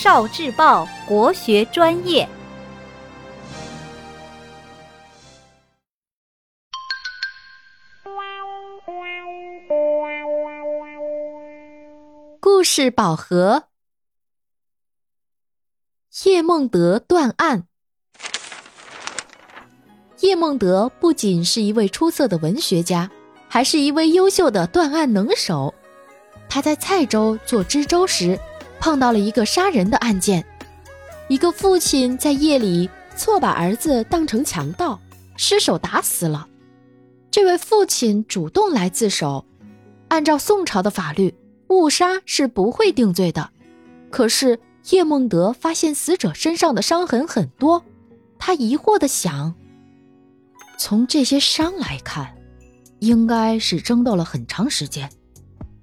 少智报国学专业。故事宝盒，叶梦得断案。叶梦得不仅是一位出色的文学家，还是一位优秀的断案能手。他在蔡州做知州时，碰到了一个杀人的案件。一个父亲在夜里错把儿子当成强盗，失手打死了。这位父亲主动来自首，按照宋朝的法律，误杀是不会定罪的。可是叶梦得发现死者身上的伤痕很多，他疑惑地想。从这些伤来看，应该是争斗了很长时间。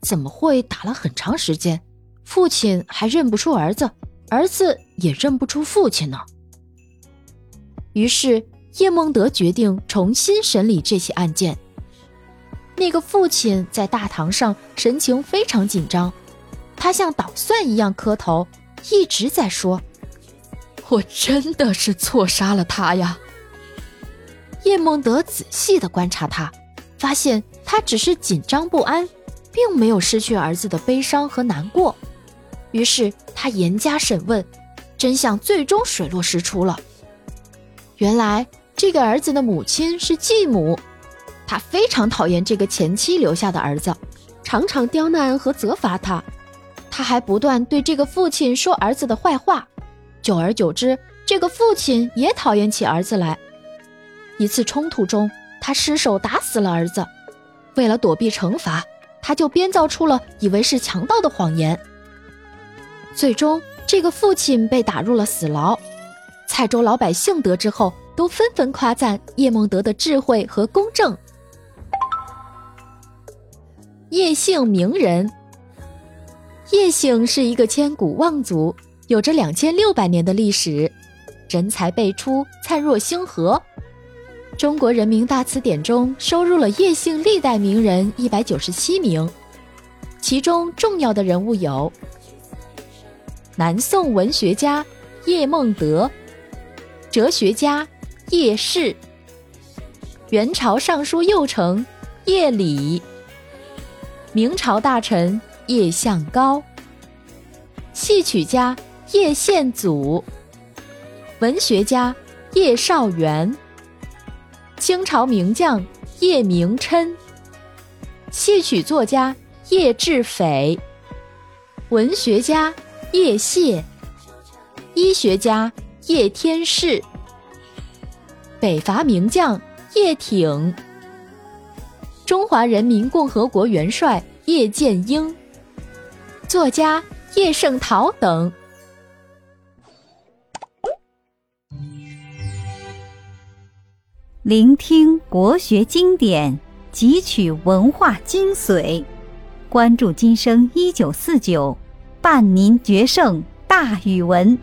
怎么会打了很长时间？父亲还认不出儿子，儿子也认不出父亲呢。于是叶梦得决定重新审理这起案件。那个父亲在大堂上神情非常紧张，他像捣蒜一样磕头，一直在说：“我真的是错杀了他呀。”叶梦得仔细地观察他，发现他只是紧张不安，并没有失去儿子的悲伤和难过。于是他严加审问，真相最终水落石出了。原来这个儿子的母亲是继母，他非常讨厌这个前妻留下的儿子，常常刁难和责罚他。他还不断对这个父亲说儿子的坏话，久而久之，这个父亲也讨厌起儿子来。一次冲突中，他失手打死了儿子。为了躲避惩罚，他就编造出了以为是强盗的谎言。最终，这个父亲被打入了死牢。蔡州老百姓得知后，都纷纷夸赞叶梦得的智慧和公正。叶姓名人，叶姓是一个千古望族，有着两千六百年的历史，人才辈出，灿若星河。中国人民大词典中收录了叶姓历代名人一百九十七名，其中重要的人物有：南宋文学家叶梦得，哲学家叶适，元朝尚书右丞叶礼，明朝大臣叶向高，戏曲家叶宪祖，文学家叶绍元。清朝名将叶明琛，戏曲作家叶志斐，文学家叶谢，医学家叶天士，北伐名将叶挺，中华人民共和国元帅叶剑英，作家叶圣陶等。聆听国学经典，汲取文化精髓，关注今生一九四九，伴您决胜大语文。